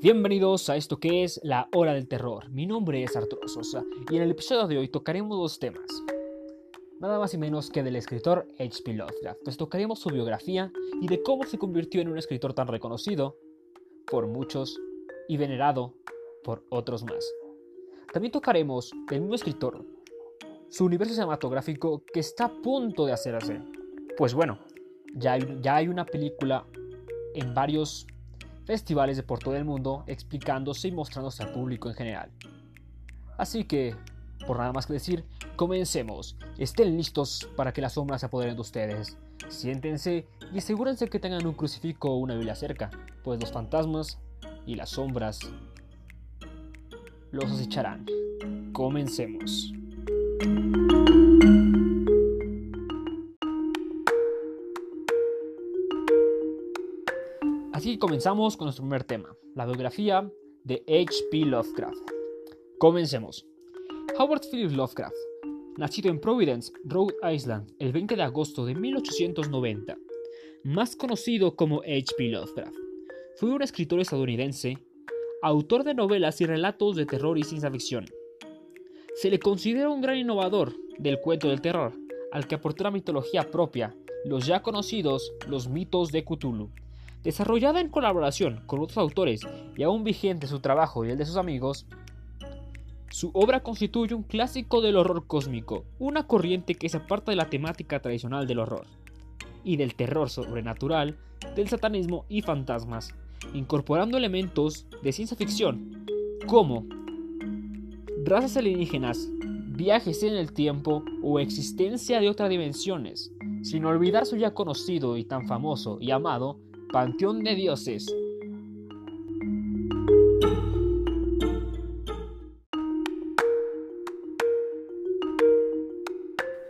Bienvenidos a esto que es la hora del terror. Mi nombre es Arturo Sosa y en el episodio de hoy tocaremos dos temas. Nada más y menos que del escritor H.P. Lovecraft. Pues tocaremos su biografía y de cómo se convirtió en un escritor tan reconocido por muchos y venerado por otros más. También tocaremos del mismo escritor, su universo cinematográfico que está a punto de hacerse. Pues bueno, ya hay, ya hay una película en varios festivales de por todo el mundo explicándose y mostrándose al público en general. Así que, por nada más que decir, comencemos. Estén listos para que las sombras se apoderen de ustedes. Siéntense y asegúrense que tengan un crucifijo o una Biblia cerca, pues los fantasmas y las sombras los acecharán. Comencemos. Así comenzamos con nuestro primer tema, la biografía de H.P. Lovecraft. Comencemos. Howard Phillips Lovecraft, nacido en Providence, Rhode Island, el 20 de agosto de 1890, más conocido como H.P. Lovecraft, fue un escritor estadounidense, autor de novelas y relatos de terror y ciencia ficción. Se le considera un gran innovador del cuento del terror, al que aportó la mitología propia, los ya conocidos los mitos de Cthulhu Desarrollada en colaboración con otros autores y aún vigente su trabajo y el de sus amigos, su obra constituye un clásico del horror cósmico, una corriente que se aparta de la temática tradicional del horror y del terror sobrenatural, del satanismo y fantasmas, incorporando elementos de ciencia ficción como razas alienígenas, viajes en el tiempo o existencia de otras dimensiones, sin olvidar su ya conocido y tan famoso y amado Panteón de Dioses.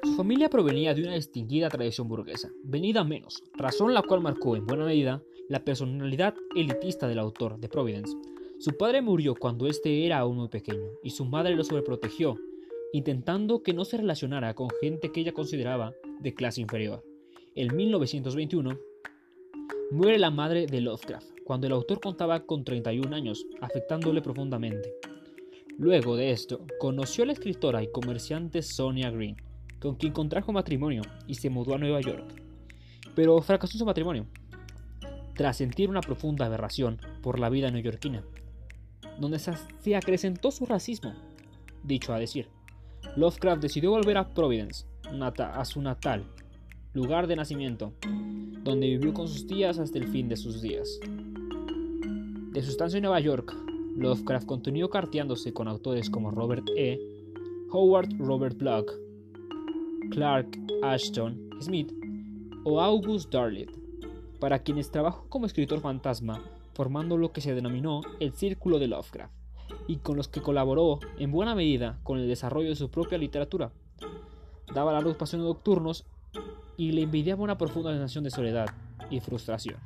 Su familia provenía de una distinguida tradición burguesa, venida menos, razón la cual marcó en buena medida la personalidad elitista del autor de Providence. Su padre murió cuando éste era aún muy pequeño y su madre lo sobreprotegió, intentando que no se relacionara con gente que ella consideraba de clase inferior. En 1921, Muere la madre de Lovecraft, cuando el autor contaba con 31 años, afectándole profundamente. Luego de esto, conoció a la escritora y comerciante Sonia Green, con quien contrajo matrimonio y se mudó a Nueva York. Pero fracasó su matrimonio, tras sentir una profunda aberración por la vida neoyorquina, donde se acrecentó su racismo. Dicho a decir, Lovecraft decidió volver a Providence, a su natal, lugar de nacimiento, donde vivió con sus tías hasta el fin de sus días. De su estancia en Nueva York, Lovecraft continuó carteándose con autores como Robert E., Howard Robert Block, Clark Ashton Smith o August Darlett, para quienes trabajó como escritor fantasma, formando lo que se denominó el Círculo de Lovecraft, y con los que colaboró en buena medida con el desarrollo de su propia literatura. Daba largos paseos nocturnos y le envidiaba una profunda sensación de soledad y frustración.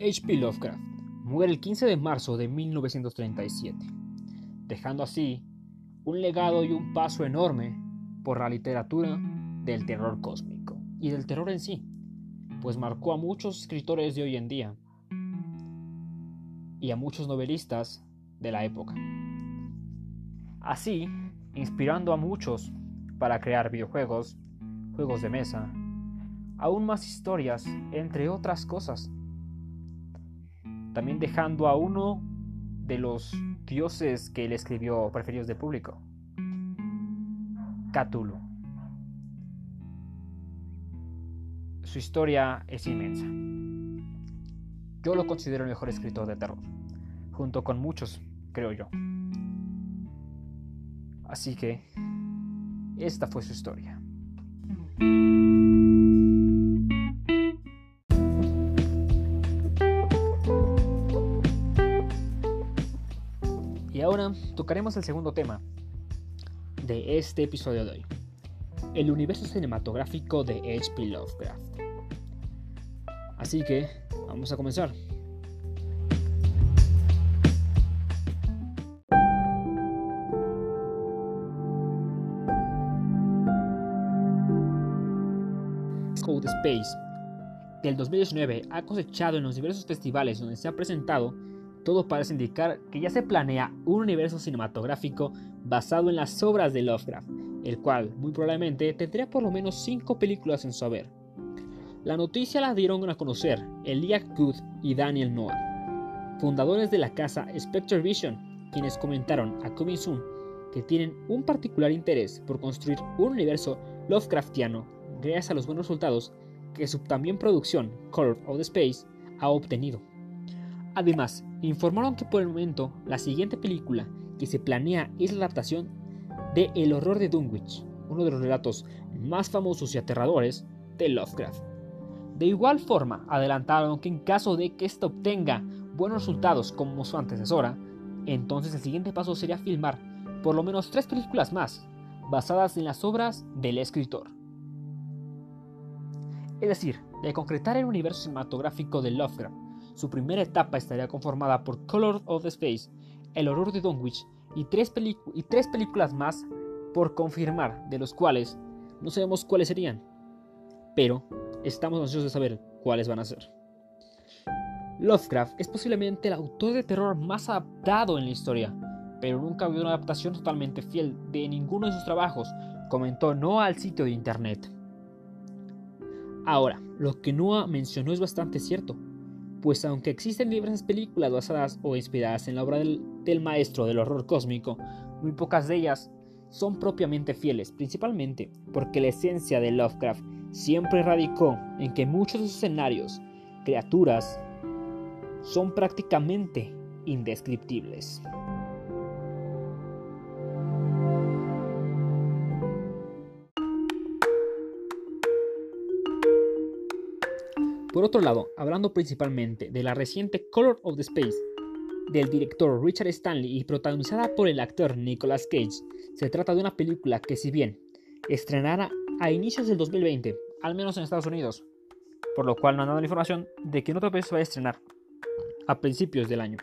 H.P. Lovecraft muere el 15 de marzo de 1937, dejando así un legado y un paso enorme por la literatura del terror cósmico y del terror en sí, pues marcó a muchos escritores de hoy en día y a muchos novelistas de la época. Así, inspirando a muchos para crear videojuegos, juegos de mesa, aún más historias, entre otras cosas. También dejando a uno de los dioses que él escribió preferidos de público, Cthulhu. Su historia es inmensa. Yo lo considero el mejor escritor de terror, junto con muchos, creo yo. Así que, esta fue su historia. Y ahora tocaremos el segundo tema de este episodio de hoy, el universo cinematográfico de H.P. Lovecraft. Así que Vamos a comenzar. Code Space, que el 2019 ha cosechado en los diversos festivales donde se ha presentado, todo parece indicar que ya se planea un universo cinematográfico basado en las obras de Lovecraft, el cual muy probablemente tendría por lo menos 5 películas en su haber. La noticia la dieron a conocer Elijah Good y Daniel Noah, fundadores de la casa Spectre Vision, quienes comentaron a Coming Soon que tienen un particular interés por construir un universo Lovecraftiano gracias a los buenos resultados que su también producción Color of the Space ha obtenido. Además, informaron que por el momento la siguiente película que se planea es la adaptación de El horror de Dunwich, uno de los relatos más famosos y aterradores de Lovecraft. De igual forma, adelantaron que en caso de que esto obtenga buenos resultados como su antecesora, entonces el siguiente paso sería filmar por lo menos tres películas más, basadas en las obras del escritor. Es decir, de concretar el universo cinematográfico de Lovecraft, su primera etapa estaría conformada por Color of the Space, El horror de Dunwich y tres, y tres películas más por confirmar, de los cuales no sabemos cuáles serían, pero estamos ansiosos de saber cuáles van a ser. Lovecraft es posiblemente el autor de terror más adaptado en la historia, pero nunca habido una adaptación totalmente fiel de ninguno de sus trabajos, comentó Noah al sitio de internet. Ahora, lo que Noah mencionó es bastante cierto, pues aunque existen diversas películas basadas o inspiradas en la obra del maestro del horror cósmico, muy pocas de ellas son propiamente fieles, principalmente porque la esencia de Lovecraft siempre radicó en que muchos de sus escenarios, criaturas, son prácticamente indescriptibles. Por otro lado, hablando principalmente de la reciente Color of the Space del director Richard Stanley y protagonizada por el actor Nicolas Cage, se trata de una película que si bien estrenará a inicios del 2020, al menos en Estados Unidos, por lo cual no han dado la información de que en otro país se va a estrenar a principios del año.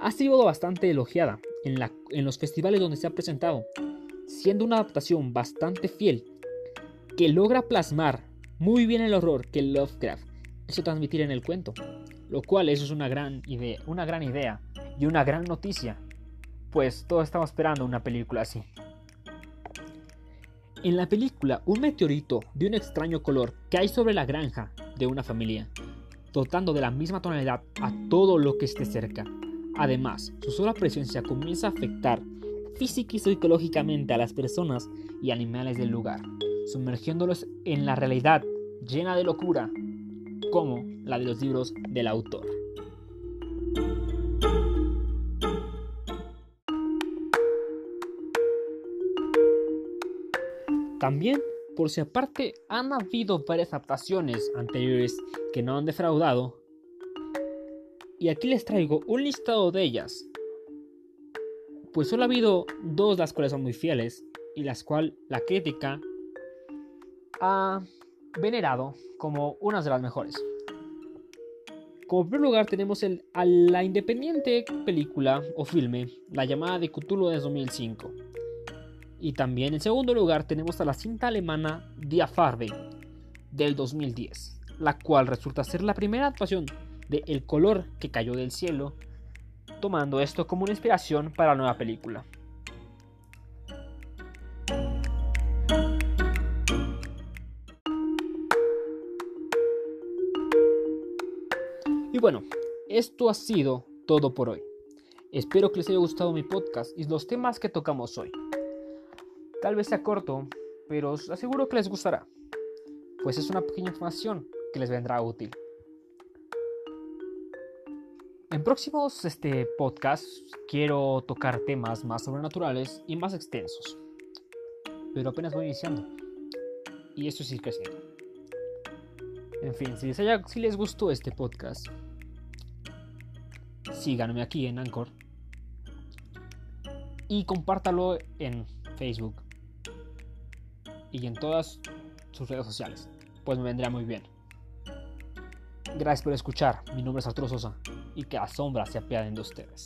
Ha sido bastante elogiada en, los festivales donde se ha presentado, siendo una adaptación bastante fiel que logra plasmar muy bien el horror que Lovecraft quiso transmitir en el cuento, lo cual eso es una gran idea, una gran idea y una gran noticia, pues todos estamos esperando una película así. En la película, un meteorito de un extraño color cae sobre la granja de una familia, dotando de la misma tonalidad a todo lo que esté cerca. Además, su sola presencia comienza a afectar física y psicológicamente a las personas y animales del lugar sumergiéndolos en la realidad llena de locura, como la de los libros del autor. También, por si aparte han habido varias adaptaciones anteriores que no han defraudado, y aquí les traigo un listado de ellas, pues solo ha habido dos las cuales son muy fieles y las cuales la crítica ha venerado como una de las mejores. Como primer lugar tenemos el, a la independiente película o filme La llamada de Cthulhu de 2005. Y también en segundo lugar tenemos a la cinta alemana Die Farbe del 2010, la cual resulta ser la primera actuación de El color que cayó del cielo, tomando esto como una inspiración para la nueva película. bueno, esto ha sido todo por hoy. Espero que les haya gustado mi podcast y los temas que tocamos hoy. Tal vez sea corto, pero os aseguro que les gustará, pues es una pequeña información que les vendrá útil. En próximos este, podcasts quiero tocar temas más sobrenaturales y más extensos, pero apenas voy iniciando. Y eso sí creciendo. En fin, si les, si les gustó este podcast, síganme aquí en Anchor. Y compártalo en Facebook y en todas sus redes sociales, pues me vendría muy bien. Gracias por escuchar, mi nombre es Arturo Sosa y que las sombras se apiaden de ustedes.